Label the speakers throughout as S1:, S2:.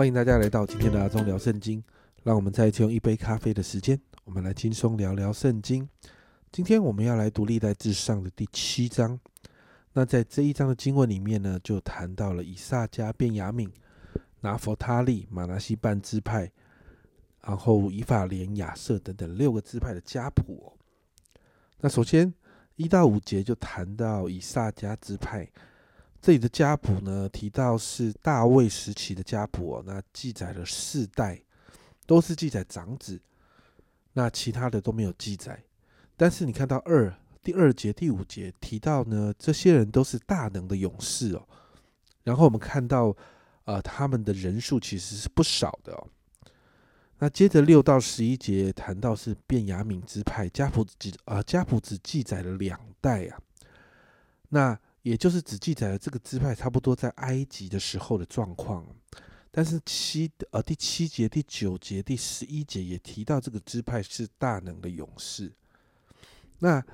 S1: 欢迎大家来到今天的阿忠聊圣经。让我们再一次用一杯咖啡的时间，我们来轻松聊聊圣经。今天我们要来读历代至上的第七章。那在这一章的经文里面呢，就谈到了以撒加、便雅敏、拿佛他利、马拿西半支派，然后以法莲、亚瑟等等六个支派的家谱。那首先一到五节就谈到以撒加支派。这里的家谱呢，提到是大卫时期的家谱哦，那记载了四代，都是记载长子，那其他的都没有记载。但是你看到二第二节、第五节提到呢，这些人都是大能的勇士哦。然后我们看到，呃，他们的人数其实是不少的哦。那接着六到十一节谈到是便雅悯之派，家谱只啊家谱只记载了两代啊，那。也就是只记载了这个支派差不多在埃及的时候的状况，但是七呃第七节、第九节、第十一节也提到这个支派是大能的勇士。那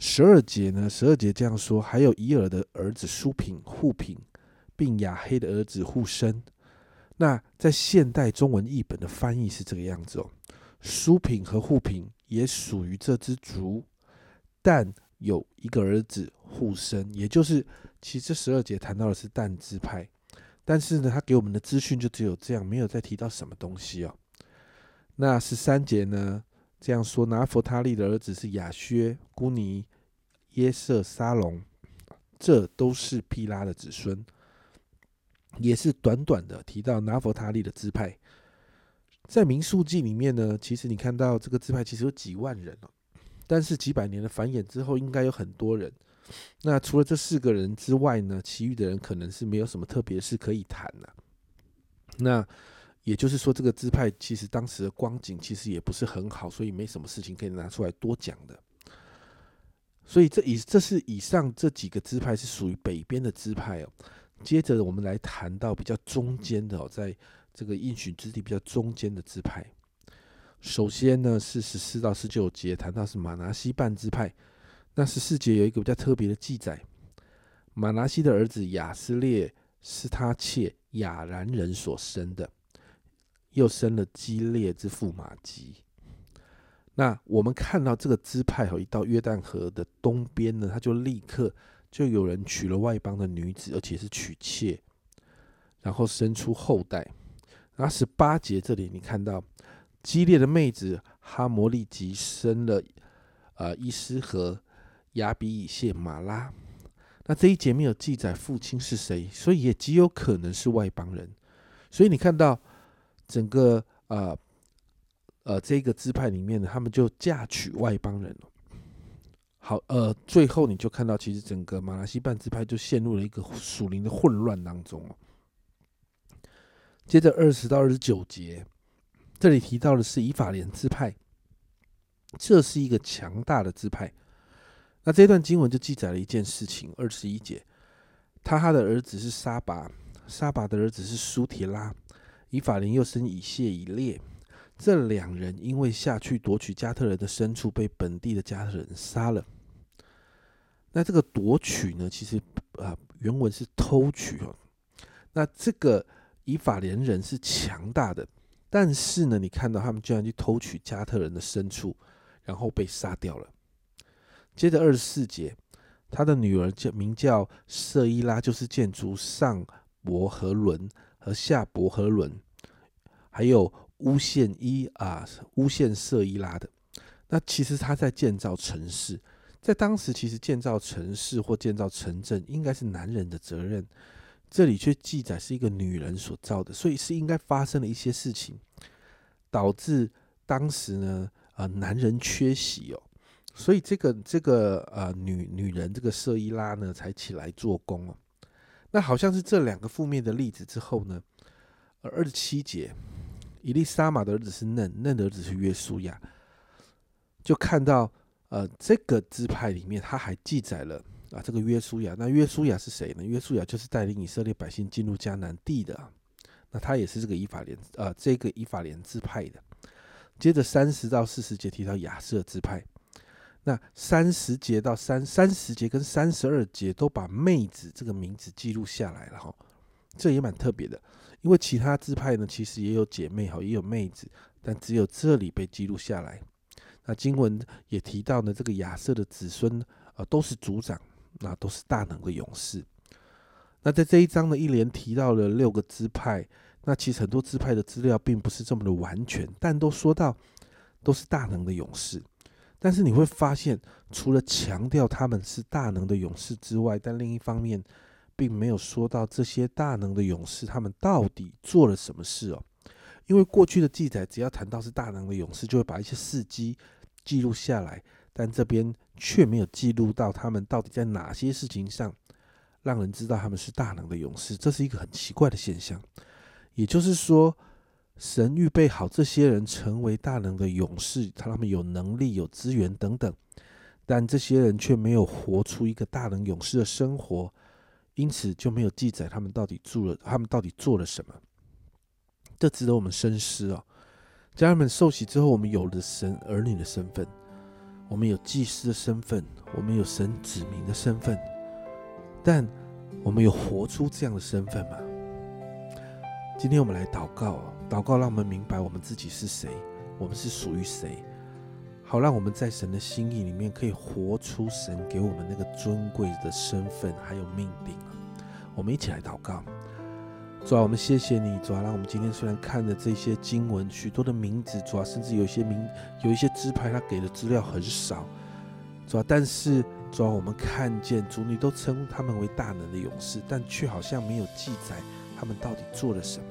S1: 十二节呢？十二节这样说：还有以尔的儿子舒平、护平，并亚黑的儿子护生。那在现代中文译本的翻译是这个样子哦。舒平和护平也属于这支族，但。有一个儿子护生，也就是其实十二节谈到的是但支派，但是呢，他给我们的资讯就只有这样，没有再提到什么东西哦。那十三节呢这样说：拿佛他利的儿子是亚薛、姑尼、耶瑟、沙龙，这都是毗拉的子孙，也是短短的提到拿佛他利的支派。在民数记里面呢，其实你看到这个支派其实有几万人哦。但是几百年的繁衍之后，应该有很多人。那除了这四个人之外呢，其余的人可能是没有什么特别事可以谈的。那也就是说，这个支派其实当时的光景其实也不是很好，所以没什么事情可以拿出来多讲的。所以这以这是以上这几个支派是属于北边的支派哦。接着我们来谈到比较中间的哦，在这个应许之地比较中间的支派。首先呢，是十四到十九节谈到是马拿西半支派。那十四节有一个比较特别的记载：马拿西的儿子亚斯列是他妾亚兰人所生的，又生了基列之父马吉。那我们看到这个支派哦，一到约旦河的东边呢，他就立刻就有人娶了外邦的女子，而且是娶妾，然后生出后代。然后十八节这里你看到。激烈的妹子哈摩利吉生了，呃，伊斯和亚比以谢马拉。那这一节没有记载父亲是谁，所以也极有可能是外邦人。所以你看到整个呃呃这个支派里面呢，他们就嫁娶外邦人了。好，呃，最后你就看到，其实整个马来西半支派就陷入了一个属灵的混乱当中接着二十到二十九节。这里提到的是以法莲支派，这是一个强大的支派。那这段经文就记载了一件事情：二十一节，他他的儿子是沙拔，沙拔的儿子是苏提拉，以法莲又生以谢、以列。这两人因为下去夺取加特人的牲畜，被本地的加特人杀了。那这个夺取呢，其实啊，原文是偷取哦。那这个以法莲人是强大的。但是呢，你看到他们居然去偷取加特人的牲畜，然后被杀掉了。接着二十四节，他的女儿叫名叫瑟伊拉，就是建筑上伯和伦和下伯和伦，还有诬陷伊啊诬陷瑟伊拉的。那其实他在建造城市，在当时其实建造城市或建造城镇应该是男人的责任。这里却记载是一个女人所造的，所以是应该发生了一些事情，导致当时呢，呃，男人缺席哦，所以这个这个呃女女人这个色伊拉呢才起来做工哦。那好像是这两个负面的例子之后呢，二十七节，伊丽莎玛的儿子是嫩，嫩的儿子是约书亚，就看到呃这个支派里面他还记载了。啊，这个约书亚，那约书亚是谁呢？约书亚就是带领以色列百姓进入迦南地的，那他也是这个以法莲，呃，这个以法莲支派的。接着三十到四十节提到亚瑟支派，那三十节到三三十节跟三十二节都把妹子这个名字记录下来了哈。这也蛮特别的，因为其他支派呢，其实也有姐妹哈，也有妹子，但只有这里被记录下来。那经文也提到呢，这个亚瑟的子孙啊，都是族长，那都是大能的勇士。那在这一章呢，一连提到了六个支派，那其实很多支派的资料并不是这么的完全，但都说到都是大能的勇士。但是你会发现，除了强调他们是大能的勇士之外，但另一方面，并没有说到这些大能的勇士他们到底做了什么事哦。因为过去的记载，只要谈到是大能的勇士，就会把一些事迹记录下来，但这边却没有记录到他们到底在哪些事情上让人知道他们是大能的勇士，这是一个很奇怪的现象。也就是说，神预备好这些人成为大能的勇士，他们有能力、有资源等等，但这些人却没有活出一个大能勇士的生活，因此就没有记载他们到底做了，他们到底做了什么。这值得我们深思哦。家人们受洗之后，我们有了神儿女的身份，我们有祭司的身份，我们有神子民的身份，但我们有活出这样的身份吗？今天我们来祷告，祷告让我们明白我们自己是谁，我们是属于谁，好让我们在神的心意里面可以活出神给我们那个尊贵的身份还有命定！我们一起来祷告。主啊，我们谢谢你，主啊，让我们今天虽然看的这些经文，许多的名字，主啊，甚至有些名，有一些支派，他给的资料很少，主啊，但是主啊，我们看见主你都称他们为大能的勇士，但却好像没有记载他们到底做了什么。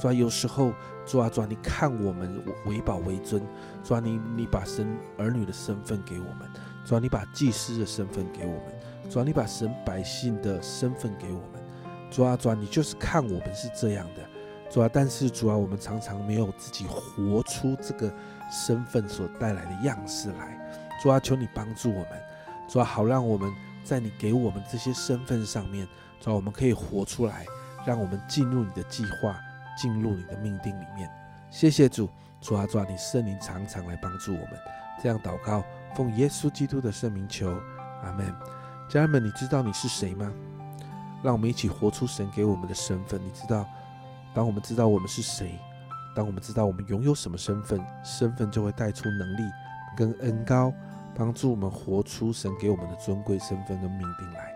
S1: 主啊，有时候主啊，主啊，你看我们为宝为尊，主啊，你你把神儿女的身份给我们，主啊，你把祭司的身份给我们，主啊，你把神百姓的身份给我们。主啊，主啊，你就是看我们是这样的，主啊，但是主啊，我们常常没有自己活出这个身份所带来的样式来。主啊，求你帮助我们，主啊，好让我们在你给我们这些身份上面，主啊，我们可以活出来，让我们进入你的计划，进入你的命定里面。谢谢主，主啊，主啊，你圣灵常常来帮助我们。这样祷告，奉耶稣基督的圣名求，阿门。家人们，你知道你是谁吗？让我们一起活出神给我们的身份。你知道，当我们知道我们是谁，当我们知道我们拥有什么身份，身份就会带出能力跟恩高，帮助我们活出神给我们的尊贵身份跟命定来。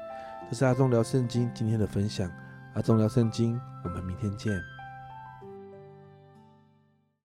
S1: 这是阿忠聊圣经今天的分享。阿忠聊圣经，我们明天见。